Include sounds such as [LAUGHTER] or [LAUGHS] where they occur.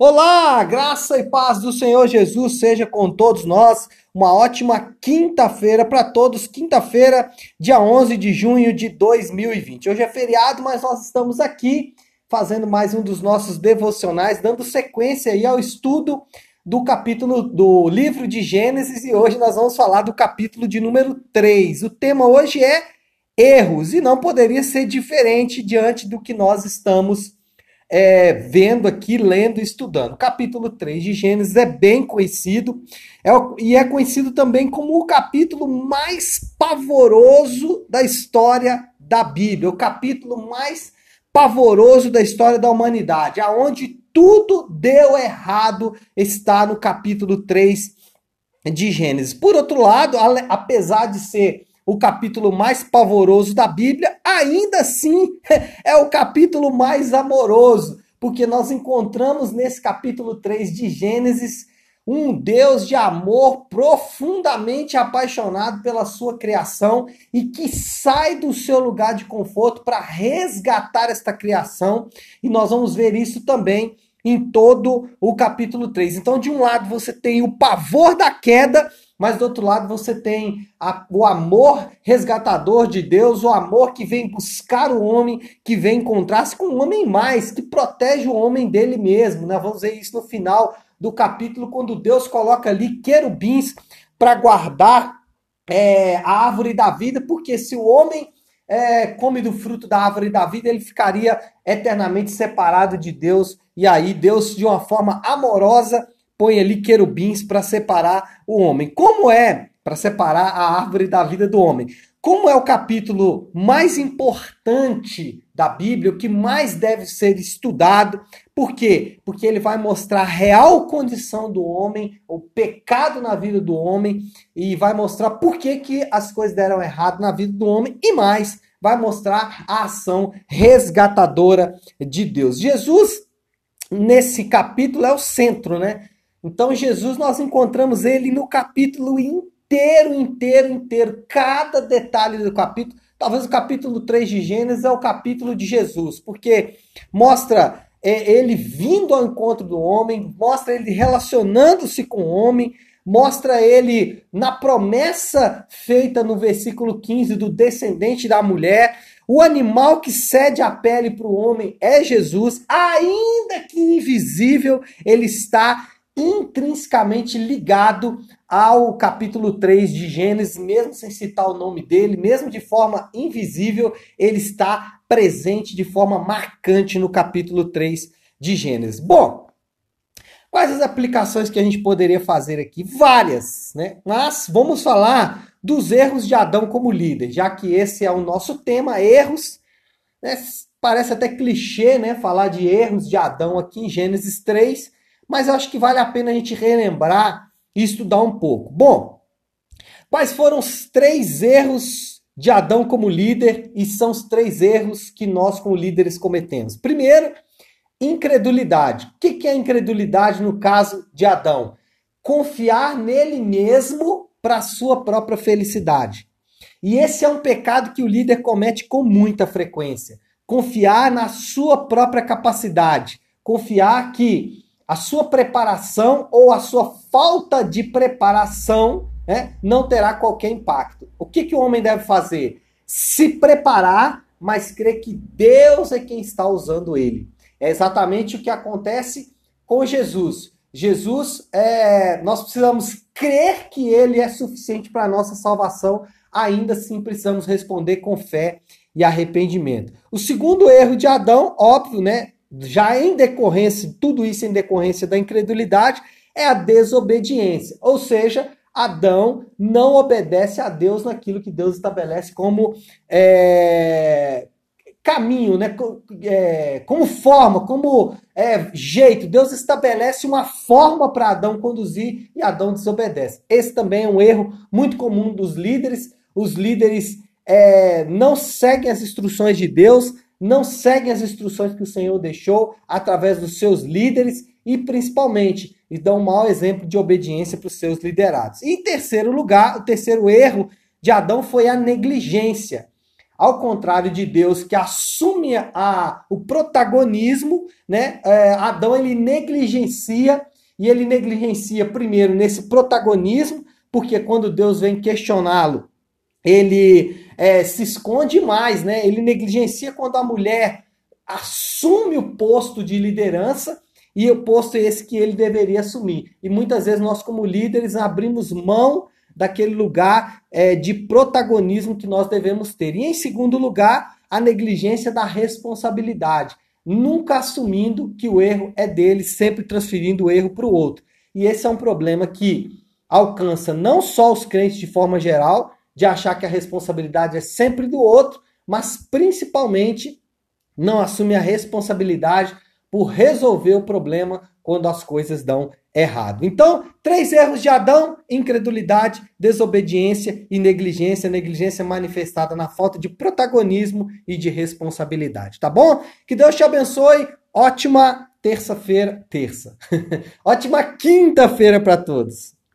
Olá, graça e paz do Senhor Jesus seja com todos nós. Uma ótima quinta-feira para todos. Quinta-feira, dia 11 de junho de 2020. Hoje é feriado, mas nós estamos aqui fazendo mais um dos nossos devocionais, dando sequência aí ao estudo do capítulo do livro de Gênesis e hoje nós vamos falar do capítulo de número 3. O tema hoje é erros e não poderia ser diferente diante do que nós estamos é, vendo aqui, lendo e estudando. capítulo 3 de Gênesis é bem conhecido é, e é conhecido também como o capítulo mais pavoroso da história da Bíblia, o capítulo mais pavoroso da história da humanidade, aonde tudo deu errado está no capítulo 3 de Gênesis. Por outro lado, apesar de ser o capítulo mais pavoroso da Bíblia, ainda assim [LAUGHS] é o capítulo mais amoroso, porque nós encontramos nesse capítulo 3 de Gênesis um Deus de amor profundamente apaixonado pela sua criação e que sai do seu lugar de conforto para resgatar esta criação, e nós vamos ver isso também em todo o capítulo 3. Então, de um lado, você tem o pavor da queda mas do outro lado você tem a, o amor resgatador de Deus, o amor que vem buscar o homem, que vem encontrar-se com um homem mais, que protege o homem dele mesmo. Né? Vamos ver isso no final do capítulo, quando Deus coloca ali querubins para guardar é, a árvore da vida, porque se o homem é, come do fruto da árvore da vida, ele ficaria eternamente separado de Deus. E aí, Deus, de uma forma amorosa, põe ali querubins para separar o homem. Como é para separar a árvore da vida do homem? Como é o capítulo mais importante da Bíblia, o que mais deve ser estudado? Por quê? Porque ele vai mostrar a real condição do homem, o pecado na vida do homem, e vai mostrar por que, que as coisas deram errado na vida do homem, e mais, vai mostrar a ação resgatadora de Deus. Jesus, nesse capítulo, é o centro, né? Então, Jesus, nós encontramos ele no capítulo inteiro, inteiro, inteiro. Cada detalhe do capítulo. Talvez o capítulo 3 de Gênesis é o capítulo de Jesus, porque mostra é, ele vindo ao encontro do homem, mostra ele relacionando-se com o homem, mostra ele na promessa feita no versículo 15 do descendente da mulher. O animal que cede a pele para o homem é Jesus, ainda que invisível, ele está intrinsecamente ligado ao capítulo 3 de Gênesis, mesmo sem citar o nome dele, mesmo de forma invisível, ele está presente de forma marcante no capítulo 3 de Gênesis. Bom, quais as aplicações que a gente poderia fazer aqui? Várias, né? Mas vamos falar dos erros de Adão como líder, já que esse é o nosso tema, erros. Né? Parece até clichê, né? Falar de erros de Adão aqui em Gênesis 3, mas acho que vale a pena a gente relembrar e estudar um pouco. Bom, quais foram os três erros de Adão como líder e são os três erros que nós, como líderes, cometemos? Primeiro, incredulidade. O que é incredulidade no caso de Adão? Confiar nele mesmo para sua própria felicidade. E esse é um pecado que o líder comete com muita frequência. Confiar na sua própria capacidade. Confiar que a sua preparação ou a sua falta de preparação né, não terá qualquer impacto. O que, que o homem deve fazer? Se preparar, mas crer que Deus é quem está usando ele. É exatamente o que acontece com Jesus. Jesus, é, nós precisamos crer que ele é suficiente para a nossa salvação, ainda assim precisamos responder com fé e arrependimento. O segundo erro de Adão, óbvio, né? Já em decorrência, tudo isso em decorrência da incredulidade, é a desobediência. Ou seja, Adão não obedece a Deus naquilo que Deus estabelece como é, caminho, né? É, como forma, como é, jeito. Deus estabelece uma forma para Adão conduzir e Adão desobedece. Esse também é um erro muito comum dos líderes. Os líderes é, não seguem as instruções de Deus, não seguem as instruções que o Senhor deixou através dos seus líderes e principalmente e dão um mau exemplo de obediência para os seus liderados. E em terceiro lugar, o terceiro erro de Adão foi a negligência. Ao contrário de Deus que assume a, o protagonismo, né? É, Adão ele negligencia e ele negligencia primeiro nesse protagonismo, porque quando Deus vem questioná-lo, ele é, se esconde mais, né? Ele negligencia quando a mulher assume o posto de liderança e o posto é esse que ele deveria assumir. E muitas vezes nós, como líderes, abrimos mão daquele lugar é, de protagonismo que nós devemos ter. E em segundo lugar, a negligência da responsabilidade, nunca assumindo que o erro é dele, sempre transferindo o erro para o outro. E esse é um problema que alcança não só os crentes de forma geral, de achar que a responsabilidade é sempre do outro, mas principalmente não assume a responsabilidade por resolver o problema quando as coisas dão errado. Então, três erros de Adão: incredulidade, desobediência e negligência. Negligência manifestada na falta de protagonismo e de responsabilidade, tá bom? Que Deus te abençoe. Ótima terça-feira, terça. [LAUGHS] Ótima quinta-feira para todos.